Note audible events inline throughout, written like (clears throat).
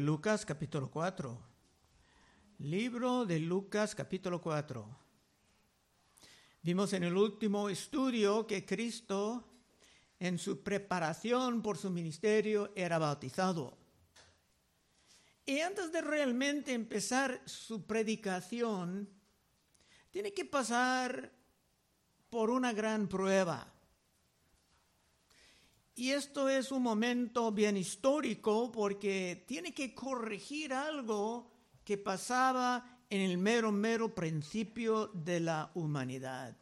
Lucas capítulo 4. Libro de Lucas capítulo 4. Vimos en el último estudio que Cristo en su preparación por su ministerio era bautizado. Y antes de realmente empezar su predicación, tiene que pasar por una gran prueba. Y esto es un momento bien histórico porque tiene que corregir algo que pasaba en el mero, mero principio de la humanidad.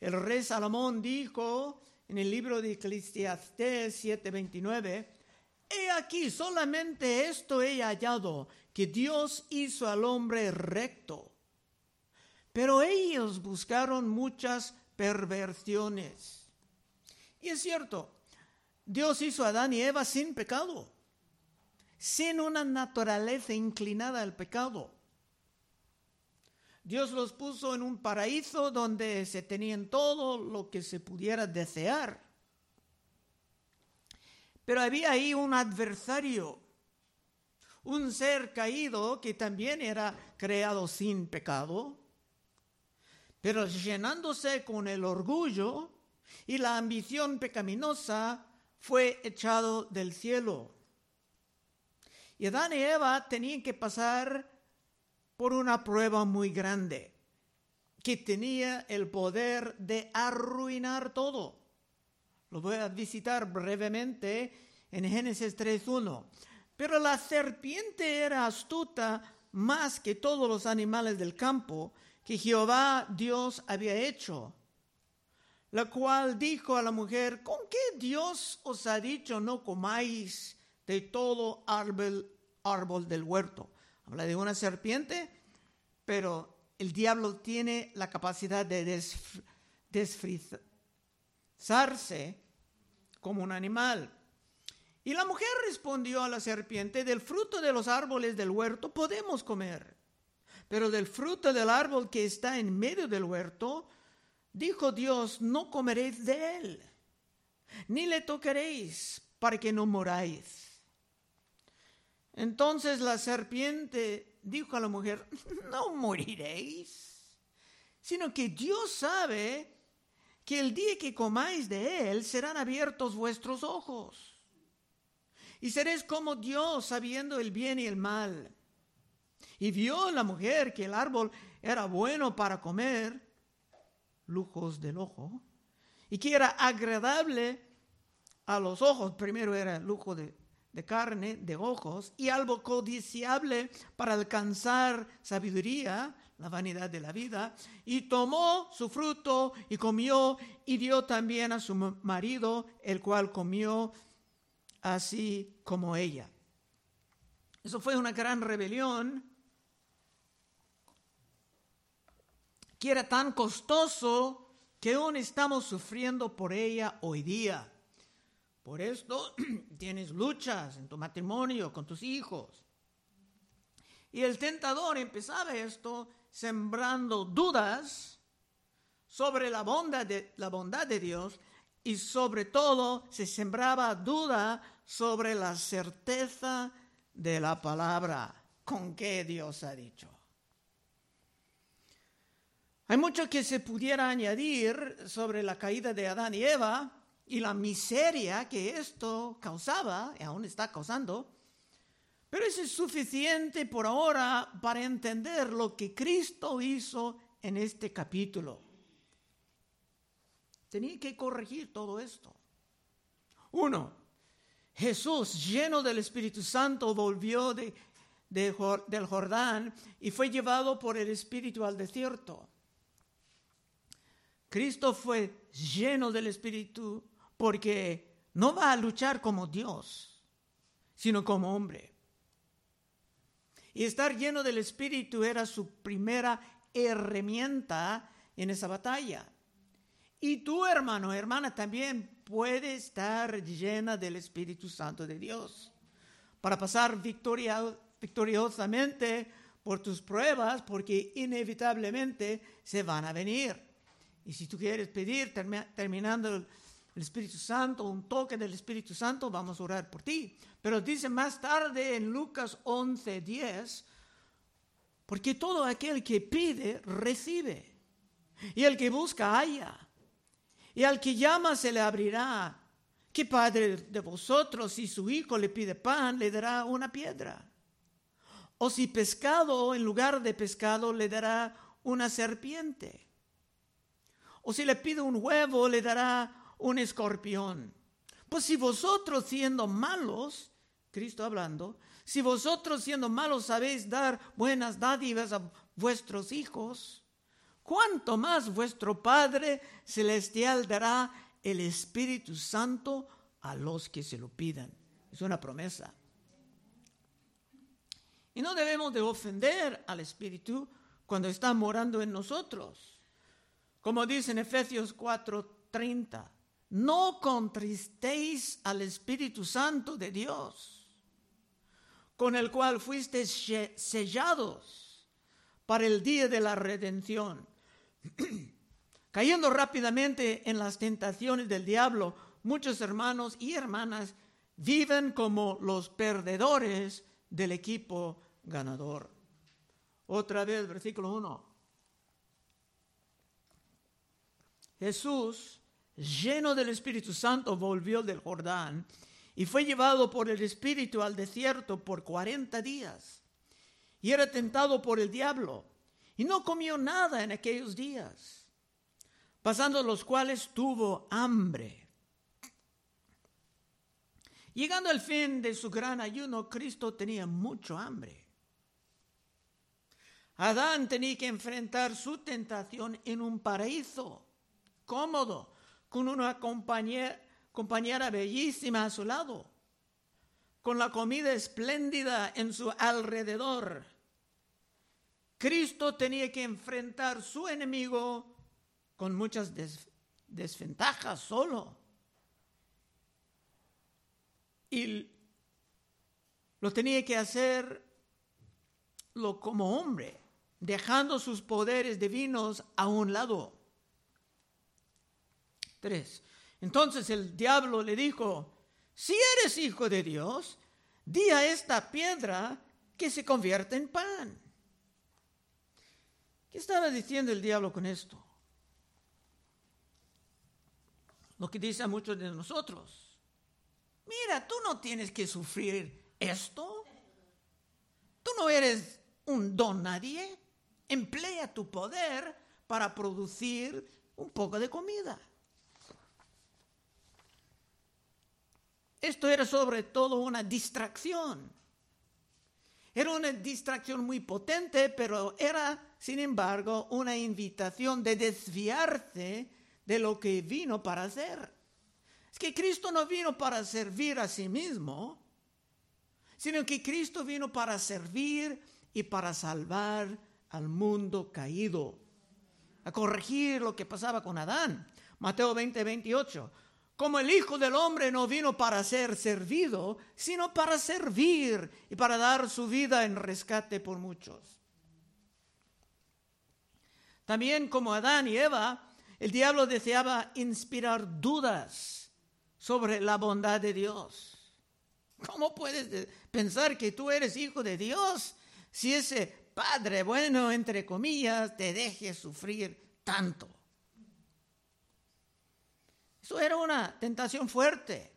El rey Salomón dijo en el libro de Eclesiastés 7:29, He aquí, solamente esto he hallado, que Dios hizo al hombre recto. Pero ellos buscaron muchas perversiones y es cierto, Dios hizo a Adán y Eva sin pecado, sin una naturaleza inclinada al pecado. Dios los puso en un paraíso donde se tenían todo lo que se pudiera desear. Pero había ahí un adversario, un ser caído que también era creado sin pecado, pero llenándose con el orgullo y la ambición pecaminosa fue echado del cielo. Y Adán y Eva tenían que pasar por una prueba muy grande, que tenía el poder de arruinar todo. Lo voy a visitar brevemente en Génesis 3.1. Pero la serpiente era astuta más que todos los animales del campo que Jehová Dios había hecho la cual dijo a la mujer, ¿con qué Dios os ha dicho no comáis de todo árbol, árbol del huerto? Habla de una serpiente, pero el diablo tiene la capacidad de desfrizarse como un animal. Y la mujer respondió a la serpiente, del fruto de los árboles del huerto podemos comer, pero del fruto del árbol que está en medio del huerto, Dijo Dios, no comeréis de él, ni le tocaréis para que no moráis. Entonces la serpiente dijo a la mujer, (laughs) no moriréis, sino que Dios sabe que el día que comáis de él serán abiertos vuestros ojos. Y seréis como Dios sabiendo el bien y el mal. Y vio la mujer que el árbol era bueno para comer lujos del ojo, y que era agradable a los ojos. Primero era lujo de, de carne, de ojos, y algo codiciable para alcanzar sabiduría, la vanidad de la vida, y tomó su fruto y comió y dio también a su marido, el cual comió así como ella. Eso fue una gran rebelión que era tan costoso que aún estamos sufriendo por ella hoy día. Por esto (clears throat) tienes luchas en tu matrimonio, con tus hijos. Y el tentador empezaba esto sembrando dudas sobre la bondad de, la bondad de Dios y sobre todo se sembraba duda sobre la certeza de la palabra con que Dios ha dicho. Hay mucho que se pudiera añadir sobre la caída de Adán y Eva y la miseria que esto causaba y aún está causando, pero eso es suficiente por ahora para entender lo que Cristo hizo en este capítulo. Tenía que corregir todo esto. Uno, Jesús, lleno del Espíritu Santo, volvió de, del Jordán y fue llevado por el Espíritu al desierto. Cristo fue lleno del Espíritu porque no va a luchar como Dios, sino como hombre. Y estar lleno del Espíritu era su primera herramienta en esa batalla. Y tu hermano, hermana, también puede estar llena del Espíritu Santo de Dios para pasar victoriosamente por tus pruebas, porque inevitablemente se van a venir. Y si tú quieres pedir, terminando el Espíritu Santo, un toque del Espíritu Santo, vamos a orar por ti. Pero dice más tarde en Lucas 11, 10, porque todo aquel que pide, recibe. Y el que busca, halla. Y al que llama, se le abrirá. ¿Qué padre de vosotros, si su hijo le pide pan, le dará una piedra? O si pescado, en lugar de pescado, le dará una serpiente. O si le pide un huevo, le dará un escorpión. Pues si vosotros siendo malos, Cristo hablando, si vosotros siendo malos sabéis dar buenas dádivas a vuestros hijos, ¿cuánto más vuestro Padre Celestial dará el Espíritu Santo a los que se lo pidan? Es una promesa. Y no debemos de ofender al Espíritu cuando está morando en nosotros. Como dice en Efesios 4:30, no contristéis al Espíritu Santo de Dios, con el cual fuisteis sellados para el día de la redención. (clears throat) Cayendo rápidamente en las tentaciones del diablo, muchos hermanos y hermanas viven como los perdedores del equipo ganador. Otra vez, versículo 1. Jesús, lleno del Espíritu Santo, volvió del Jordán y fue llevado por el Espíritu al desierto por cuarenta días. Y era tentado por el diablo y no comió nada en aquellos días, pasando los cuales tuvo hambre. Llegando al fin de su gran ayuno, Cristo tenía mucho hambre. Adán tenía que enfrentar su tentación en un paraíso cómodo, con una compañera, bellísima a su lado, con la comida espléndida en su alrededor. Cristo tenía que enfrentar su enemigo con muchas desventajas solo. Y lo tenía que hacer lo como hombre dejando sus poderes divinos a un lado. Entonces el diablo le dijo, si eres hijo de Dios, di a esta piedra que se convierta en pan. ¿Qué estaba diciendo el diablo con esto? Lo que dice a muchos de nosotros. Mira, tú no tienes que sufrir esto. Tú no eres un don nadie emplea tu poder para producir un poco de comida. Esto era sobre todo una distracción. Era una distracción muy potente, pero era, sin embargo, una invitación de desviarse de lo que vino para hacer. Es que Cristo no vino para servir a sí mismo, sino que Cristo vino para servir y para salvar al mundo caído, a corregir lo que pasaba con Adán. Mateo 20, 28. Como el Hijo del Hombre no vino para ser servido, sino para servir y para dar su vida en rescate por muchos. También como Adán y Eva, el diablo deseaba inspirar dudas sobre la bondad de Dios. ¿Cómo puedes pensar que tú eres hijo de Dios si ese Padre bueno, entre comillas, te deje sufrir tanto. Eso era una tentación fuerte.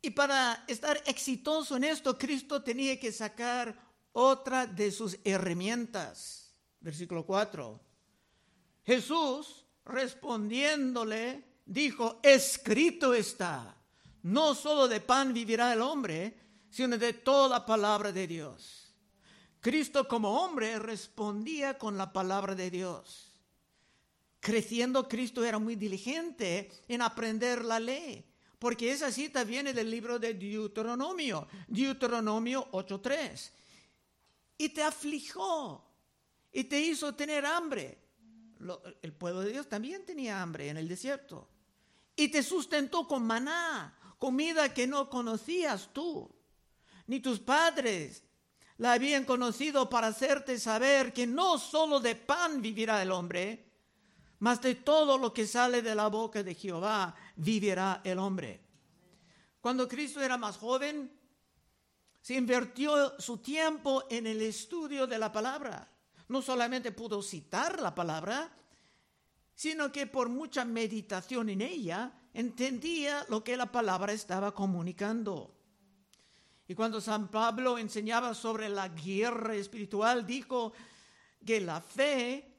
Y para estar exitoso en esto, Cristo tenía que sacar otra de sus herramientas. Versículo 4. Jesús respondiéndole dijo, escrito está, no solo de pan vivirá el hombre, sino de toda palabra de Dios. Cristo como hombre respondía con la palabra de Dios. Creciendo, Cristo era muy diligente en aprender la ley, porque esa cita viene del libro de Deuteronomio, Deuteronomio 8.3. Y te aflijó y te hizo tener hambre. el pueblo de Dios también tenía hambre en el desierto. Y te sustentó con maná, comida que no conocías tú, ni tus padres, la habían conocido para hacerte saber que no solo de pan vivirá el hombre, mas de todo lo que sale de la boca de Jehová vivirá el hombre. Cuando Cristo era más joven, se invirtió su tiempo en el estudio de la palabra. No solamente pudo citar la palabra, sino que por mucha meditación en ella entendía lo que la palabra estaba comunicando. Y cuando San Pablo enseñaba sobre la guerra espiritual, dijo que la fe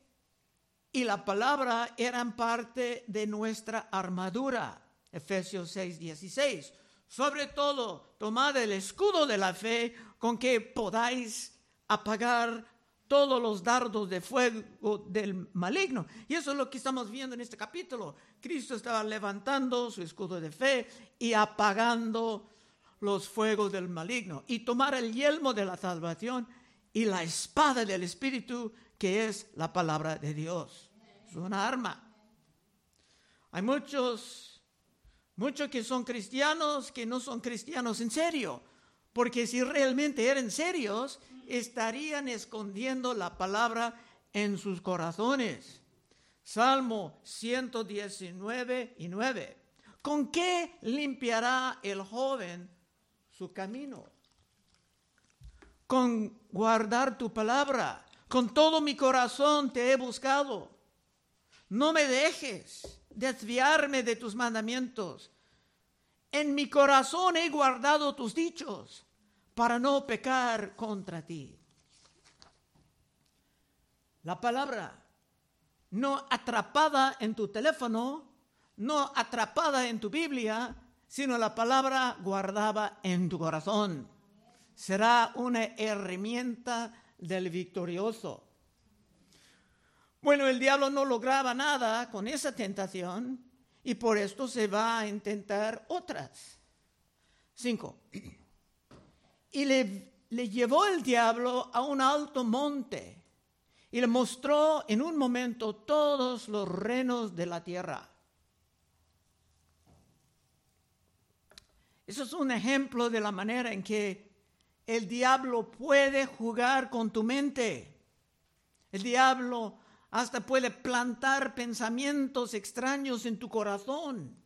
y la palabra eran parte de nuestra armadura. Efesios 6, 16. Sobre todo, tomad el escudo de la fe con que podáis apagar todos los dardos de fuego del maligno. Y eso es lo que estamos viendo en este capítulo. Cristo estaba levantando su escudo de fe y apagando los fuegos del maligno. Y tomar el yelmo de la salvación y la espada del Espíritu, que es la palabra de Dios. Es una arma. Hay muchos Muchos que son cristianos que no son cristianos en serio, porque si realmente eran serios, estarían escondiendo la palabra en sus corazones. Salmo 119 y 9. ¿Con qué limpiará el joven su camino? Con guardar tu palabra. Con todo mi corazón te he buscado. No me dejes desviarme de tus mandamientos. En mi corazón he guardado tus dichos para no pecar contra ti. La palabra no atrapada en tu teléfono, no atrapada en tu Biblia, sino la palabra guardada en tu corazón. Será una herramienta del victorioso. Bueno, el diablo no lograba nada con esa tentación y por esto se va a intentar otras. Cinco. Y le, le llevó el diablo a un alto monte y le mostró en un momento todos los reinos de la tierra. Eso es un ejemplo de la manera en que el diablo puede jugar con tu mente. El diablo hasta puede plantar pensamientos extraños en tu corazón.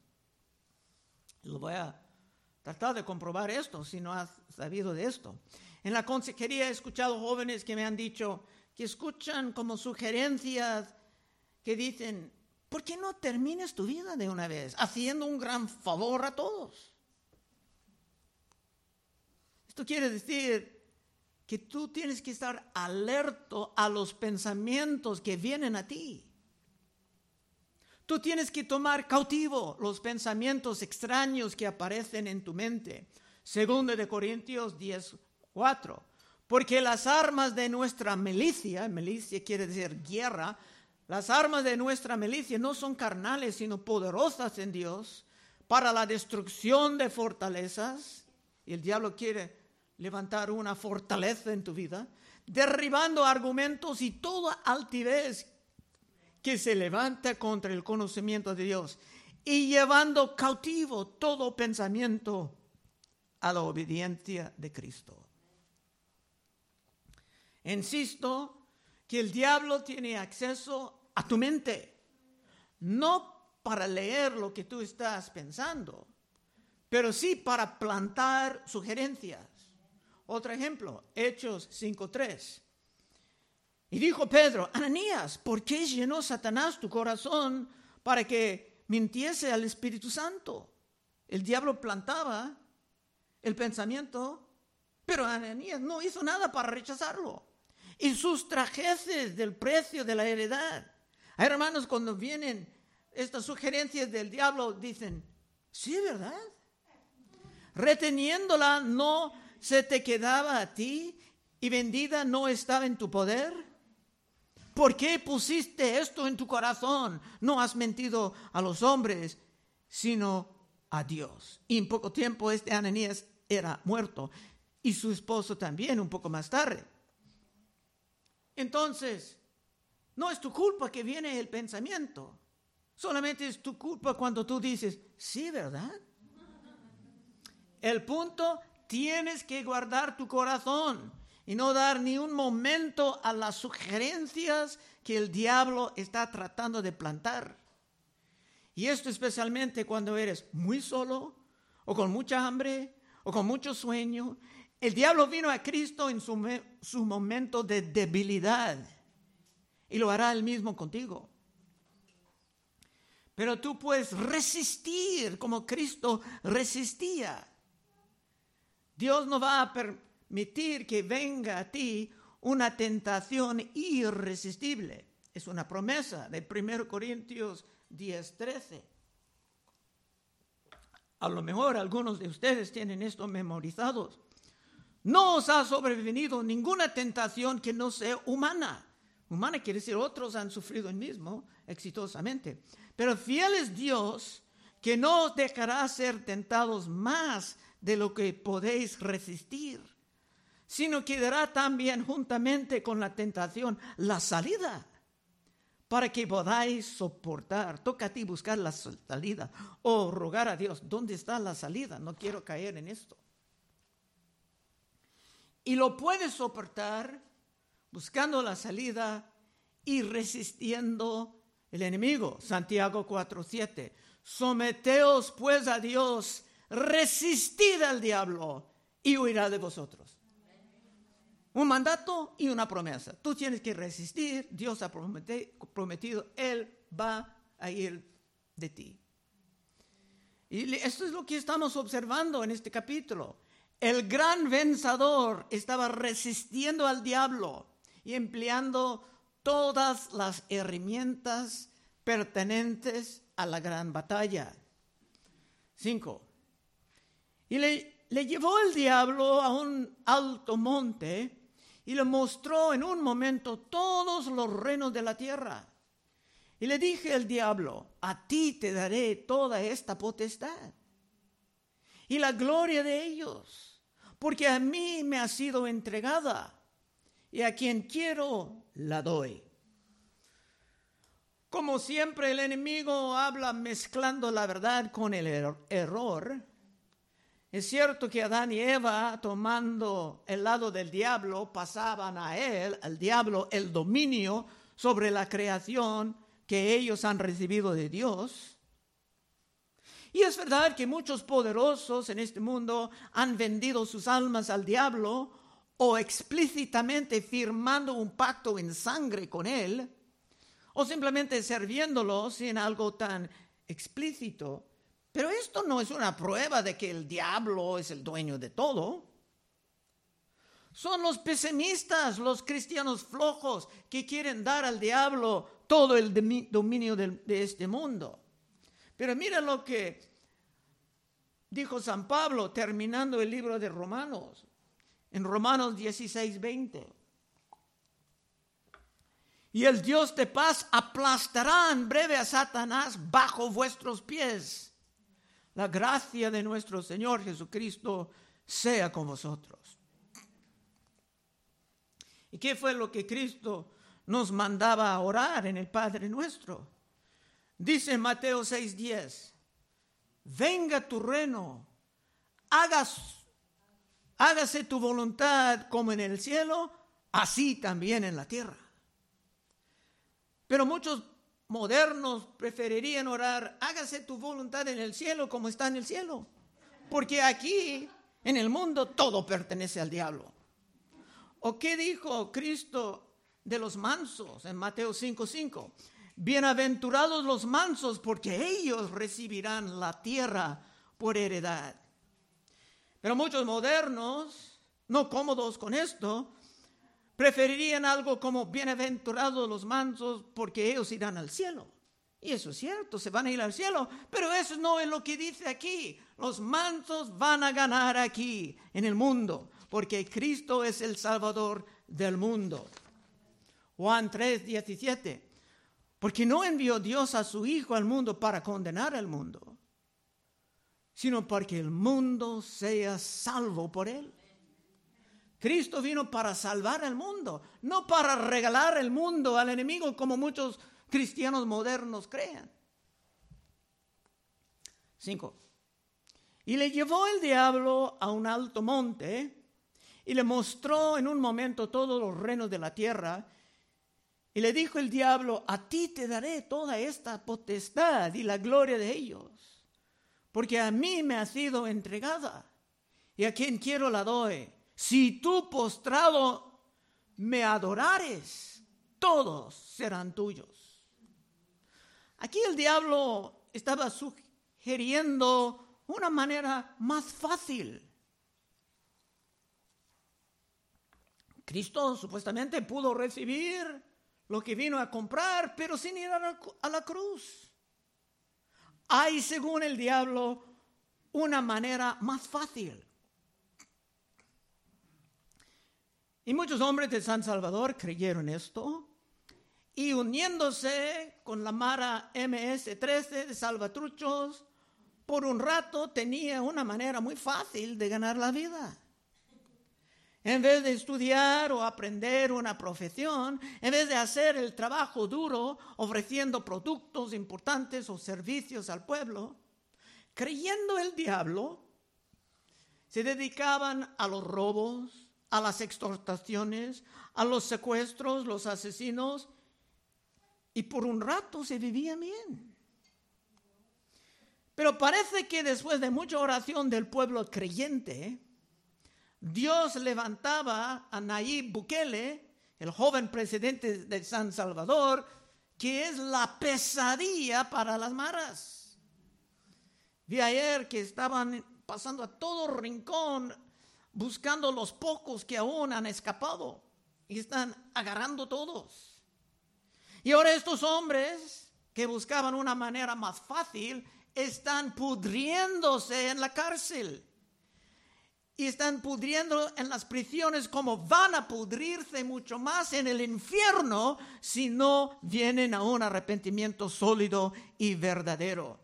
Lo voy a tratar de comprobar esto si no has sabido de esto. En la consejería he escuchado jóvenes que me han dicho que escuchan como sugerencias que dicen, ¿por qué no termines tu vida de una vez haciendo un gran favor a todos? Esto quiere decir que tú tienes que estar alerto a los pensamientos que vienen a ti. Tú tienes que tomar cautivo los pensamientos extraños que aparecen en tu mente. Segundo de Corintios 10, 4. Porque las armas de nuestra milicia, milicia quiere decir guerra, las armas de nuestra milicia no son carnales, sino poderosas en Dios para la destrucción de fortalezas. Y el diablo quiere levantar una fortaleza en tu vida, derribando argumentos y toda altivez que se levanta contra el conocimiento de Dios y llevando cautivo todo pensamiento a la obediencia de Cristo. Insisto que el diablo tiene acceso a tu mente, no para leer lo que tú estás pensando, pero sí para plantar sugerencias otro ejemplo, Hechos 5.3. Y dijo Pedro, Ananías, ¿por qué llenó Satanás tu corazón para que mintiese al Espíritu Santo? El diablo plantaba el pensamiento, pero Ananías no hizo nada para rechazarlo. Y sus trajeces del precio de la heredad. hermanos, cuando vienen estas sugerencias del diablo, dicen, sí, ¿verdad? Reteniéndola no se te quedaba a ti y vendida no estaba en tu poder? ¿Por qué pusiste esto en tu corazón? No has mentido a los hombres, sino a Dios. Y en poco tiempo este Ananías era muerto y su esposo también un poco más tarde. Entonces, no es tu culpa que viene el pensamiento. Solamente es tu culpa cuando tú dices, sí, ¿verdad? El punto tienes que guardar tu corazón y no dar ni un momento a las sugerencias que el diablo está tratando de plantar. Y esto especialmente cuando eres muy solo o con mucha hambre o con mucho sueño. El diablo vino a Cristo en su, su momento de debilidad y lo hará él mismo contigo. Pero tú puedes resistir como Cristo resistía. Dios no va a permitir que venga a ti una tentación irresistible. Es una promesa de 1 Corintios 10, 13. A lo mejor algunos de ustedes tienen esto memorizados. No os ha sobrevenido ninguna tentación que no sea humana. Humana quiere decir otros han sufrido el mismo exitosamente. Pero fiel es Dios que no os dejará ser tentados más de lo que podéis resistir, sino que dará también juntamente con la tentación la salida para que podáis soportar. Toca a ti buscar la salida o rogar a Dios, ¿dónde está la salida? No quiero caer en esto. Y lo puedes soportar buscando la salida y resistiendo el enemigo. Santiago 4:7. Someteos pues a Dios, resistid al diablo y huirá de vosotros un mandato y una promesa. Tú tienes que resistir, Dios ha prometido, Él va a ir de ti. Y esto es lo que estamos observando en este capítulo. El gran vencedor estaba resistiendo al diablo y empleando todas las herramientas pertenentes a la gran batalla. Cinco. Y le, le llevó el diablo a un alto monte y le mostró en un momento todos los reinos de la tierra. Y le dije al diablo, a ti te daré toda esta potestad y la gloria de ellos, porque a mí me ha sido entregada y a quien quiero la doy. Como siempre el enemigo habla mezclando la verdad con el er-, error, es cierto que Adán y Eva, tomando el lado del diablo, pasaban a él, al diablo, el dominio sobre la creación que ellos han recibido de Dios. Y es verdad que muchos poderosos en este mundo han vendido sus almas al diablo o explícitamente firmando un pacto en sangre con él, o simplemente serviéndolo sin algo tan explícito. Pero esto no es una prueba de que el diablo es el dueño de todo. Son los pesimistas, los cristianos flojos que quieren dar al diablo todo el dominio de, este mundo. Pero mira lo que dijo San Pablo terminando el libro de Romanos, en Romanos 16, 20. Y el Dios de paz aplastará en breve a Satanás bajo vuestros pies. La gracia de nuestro Señor Jesucristo sea con vosotros. ¿Y qué fue lo que Cristo nos mandaba a orar en el Padre nuestro? Dice Mateo 6:10, venga tu reino, hagas, hágase tu voluntad como en el cielo, así también en la tierra. Pero muchos modernos preferirían orar, hágase tu voluntad en el cielo como está en el cielo. Porque aquí, en el mundo, todo pertenece al diablo. ¿O qué dijo Cristo de los mansos en Mateo 5:5? Bienaventurados los mansos porque ellos recibirán la tierra por heredad. Pero muchos modernos, no cómodos con esto, Preferirían algo como bienaventurados los mansos porque ellos irán al cielo. Y eso es cierto, se van a ir al cielo, pero eso no es lo que dice aquí. Los mansos van a ganar aquí, en el mundo, porque Cristo es el Salvador del mundo. Juan 3, 17. Porque no envió Dios a su Hijo al mundo para condenar al mundo, sino para que el mundo sea salvo por él. Cristo vino para salvar al mundo, no para regalar el mundo al enemigo como muchos cristianos modernos creen. Cinco. Y le llevó el diablo a un alto monte y le mostró en un momento todos los reinos de la tierra. Y le dijo el diablo, a ti te daré toda esta potestad y la gloria de ellos, porque a mí me ha sido entregada y a quien quiero la doy. Si tú postrado me adorares, todos serán tuyos. Aquí el diablo estaba sugiriendo una manera más fácil Cristo supuestamente pudo recibir lo que vino a comprar, pero sin ir a la, cruz. Hay, según el diablo, una manera más fácil. Y muchos hombres de San Salvador creyeron esto y uniéndose con la Mara MS-13 de Salvatruchos, por un rato tenía una manera muy fácil de ganar la vida. En vez de estudiar o aprender una profesión, en vez de hacer el trabajo duro ofreciendo productos importantes o servicios al pueblo, creyendo el diablo, se dedicaban a los robos, a las extortaciones, a los secuestros, los asesinos, y por un rato se vivía bien. Pero parece que después de mucha oración del pueblo creyente, Dios levantaba a Nayib Bukele, el joven presidente de San Salvador, que es la pesadilla para las maras. Vi ayer que estaban pasando a todo rincón buscando los pocos que aún han escapado y están agarrando todos. Y ahora estos hombres que buscaban una manera más fácil están pudriéndose en la cárcel y están pudriendo en las prisiones como van a pudrirse mucho más en el infierno si no vienen a un arrepentimiento sólido y verdadero.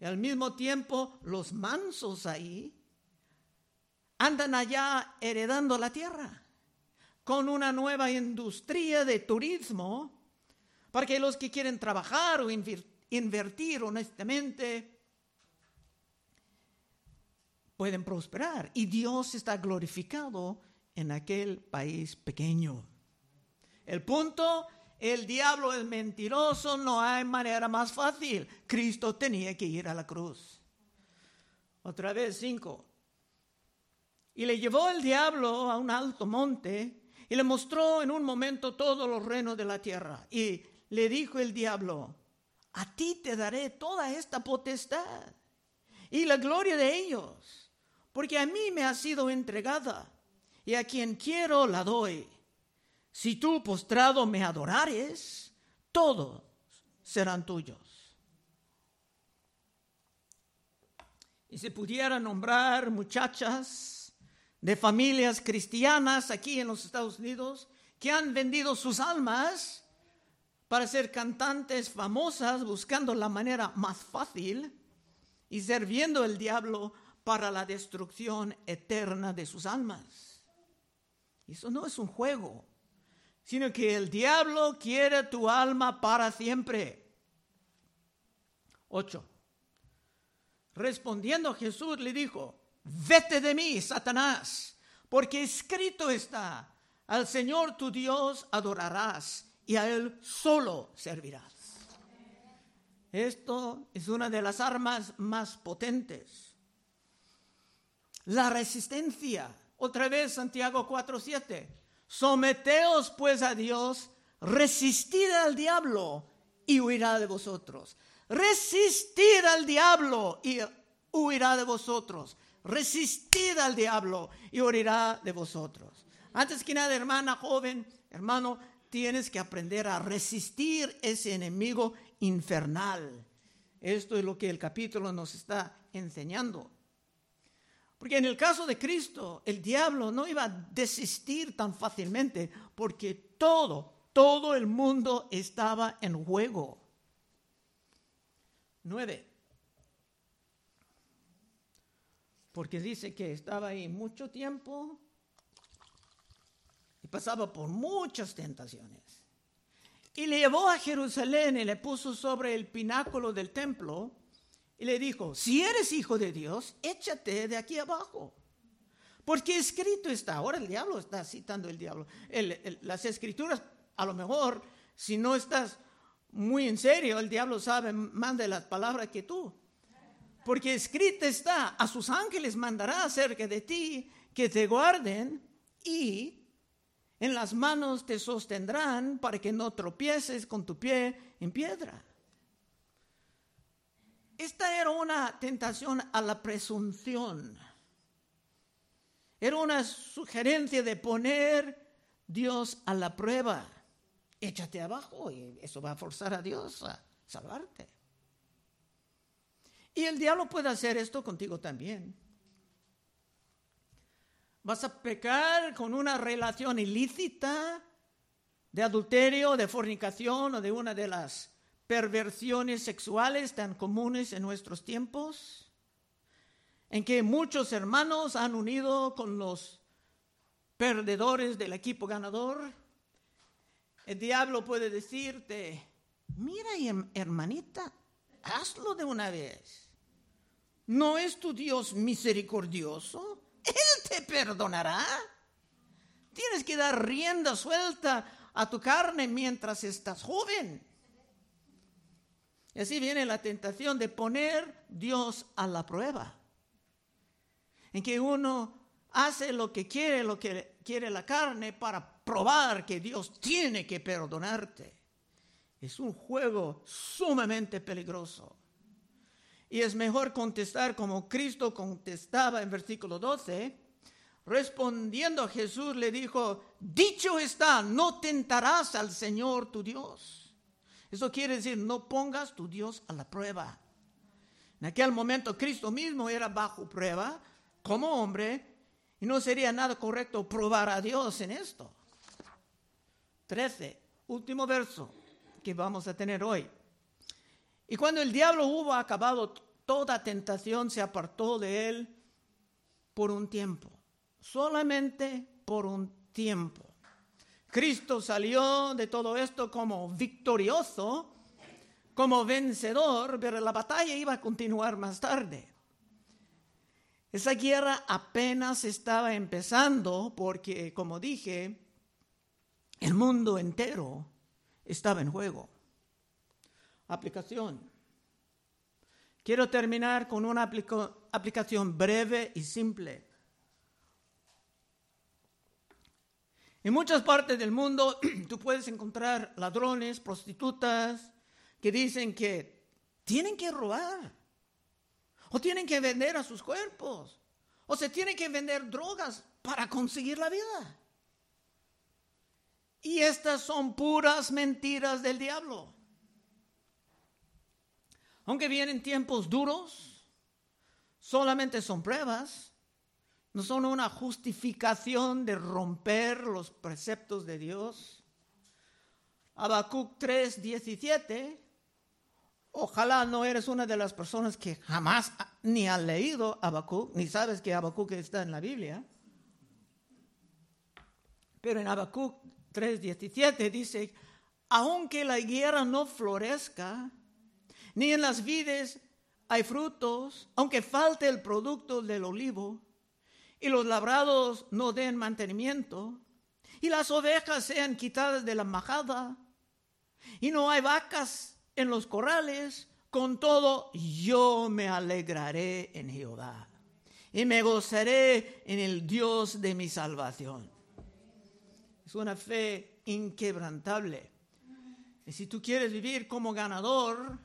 Y al mismo tiempo, los mansos ahí andan allá heredando la tierra con una nueva industria de turismo para que los que quieren trabajar o invertir honestamente pueden prosperar y Dios está glorificado en aquel país pequeño. El punto, el diablo es mentiroso, no hay manera más fácil. Cristo tenía que ir a la cruz. Otra vez, cinco. Y le llevó el diablo a un alto monte y le mostró en un momento todos los reinos de la tierra. Y le dijo el diablo, a ti te daré toda esta potestad y la gloria de ellos porque a mí me ha sido entregada, y a quien quiero la doy. Si tú postrado me adorares, todos serán tuyos. Y se pudiera nombrar muchachas de familias cristianas aquí en los Estados Unidos que han vendido sus almas para ser cantantes famosas buscando la manera más fácil y sirviendo al diablo para la destrucción eterna de sus almas. Eso no es un juego, sino que el diablo quiere tu alma para siempre. 8. Respondiendo Jesús le dijo, vete de mí, Satanás, porque escrito está, al Señor tu Dios adorarás y a Él solo servirás. Esto es una de las armas más potentes la resistencia. Otra vez Santiago 4:7. Someteos pues a Dios, resistid al diablo y huirá de vosotros. Resistid al diablo y huirá de vosotros. Resistid al diablo y huirá de vosotros. Antes que nada, hermana joven, hermano, tienes que aprender a resistir ese enemigo infernal. Esto es lo que el capítulo nos está enseñando. Porque en el caso de Cristo, el diablo no iba a desistir tan fácilmente porque todo, todo el mundo estaba en juego. Nueve. Porque dice que estaba ahí mucho tiempo y pasaba por muchas tentaciones. Y le llevó a Jerusalén y le puso sobre el pináculo del templo y le dijo, si eres hijo de Dios, échate de aquí abajo. Porque escrito está, ahora el diablo está citando el diablo. las escrituras, a lo mejor, si no estás muy en serio, el diablo sabe más de las palabras que tú. Porque escrito está, a sus ángeles mandará acerca de ti que te guarden y en las manos te sostendrán para que no tropieces con tu pie en piedra. Esta era una tentación a la presunción. Era una sugerencia de poner Dios a la prueba. Échate abajo y eso va a forzar a Dios a salvarte. Y el diablo puede hacer esto contigo también. Vas a pecar con una relación ilícita de adulterio, de fornicación o de una de las perversiones sexuales tan comunes en nuestros tiempos, en que muchos hermanos han unido con los perdedores del equipo ganador. El diablo puede decirte, mira hermanita, hazlo de una vez. ¿No es tu Dios misericordioso? Él te perdonará. Tienes que dar rienda suelta a tu carne mientras estás joven. Y así viene la tentación de poner Dios a la prueba. En que uno hace lo que quiere, lo que quiere la carne para probar que Dios tiene que perdonarte. Es un juego sumamente peligroso. Y es mejor contestar como Cristo contestaba en versículo 12. Respondiendo Jesús le dijo, dicho está, no tentarás al Señor tu Dios. Eso quiere decir, no pongas tu Dios a la prueba. En aquel momento Cristo mismo era bajo prueba como hombre y no sería nada correcto probar a Dios en esto. 13, último verso que vamos a tener hoy. Y cuando el diablo hubo acabado toda tentación, se apartó de él por un tiempo, solamente por un tiempo. Cristo salió de todo esto como victorioso, como vencedor, pero la batalla iba a continuar más tarde. Esa guerra apenas estaba empezando porque, como dije, el mundo entero estaba en juego aplicación. Quiero terminar con una aplicación breve y simple. En muchas partes del mundo (clears throat) tú puedes encontrar ladrones, prostitutas, que dicen que tienen que robar, o tienen que vender a sus cuerpos, o se tienen que vender drogas para conseguir la vida. Y estas son puras mentiras del diablo. Aunque vienen tiempos duros, solamente son pruebas, no son una justificación de romper los preceptos de Dios. Habacuc 3:17. Ojalá no eres una de las personas que jamás ni ha leído Habacuc, ni sabes que Habacuc está en la Biblia. Pero en Habacuc 3:17 dice, aunque la guerra no florezca, ni en las vides hay frutos, aunque falte el producto del olivo, y los labrados no den mantenimiento, y las ovejas sean quitadas de la majada, y no hay vacas en los corrales, con todo yo me alegraré en Jehová, y me gozaré en el Dios de mi salvación. Es una fe inquebrantable. Y si tú quieres vivir como ganador,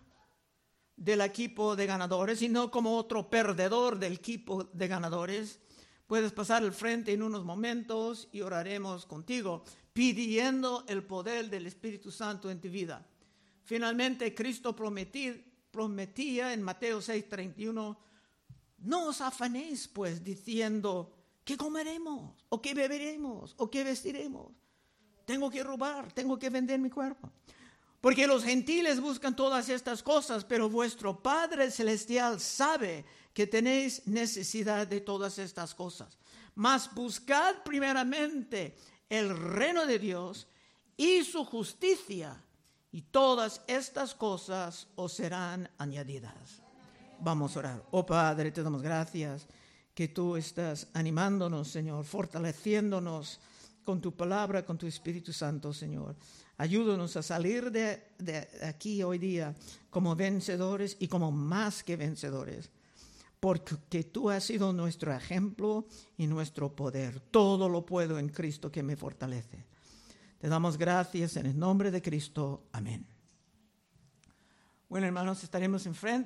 del equipo de ganadores, sino como otro perdedor del equipo de ganadores. Puedes pasar al frente en unos momentos y oraremos contigo, pidiendo el poder del Espíritu Santo en tu vida. Finalmente, Cristo prometía en Mateo 6:31, no os afanéis pues diciendo, ¿qué comeremos? ¿O qué beberemos? ¿O qué vestiremos? Tengo que robar, tengo que vender mi cuerpo. Porque los gentiles buscan todas estas cosas, pero vuestro Padre Celestial sabe que tenéis necesidad de todas estas cosas. Mas buscad primeramente el reino de Dios y su justicia, y todas estas cosas os serán añadidas. Vamos a orar. Oh Padre, te damos gracias que tú estás animándonos, Señor, fortaleciéndonos con tu palabra, con tu Espíritu Santo, Señor. Ayúdanos a salir de, aquí hoy día como vencedores y como más que vencedores, porque tú has sido nuestro ejemplo y nuestro poder. Todo lo puedo en Cristo que me fortalece. Te damos gracias en el nombre de Cristo. Amén. Bueno, hermanos, estaremos enfrente.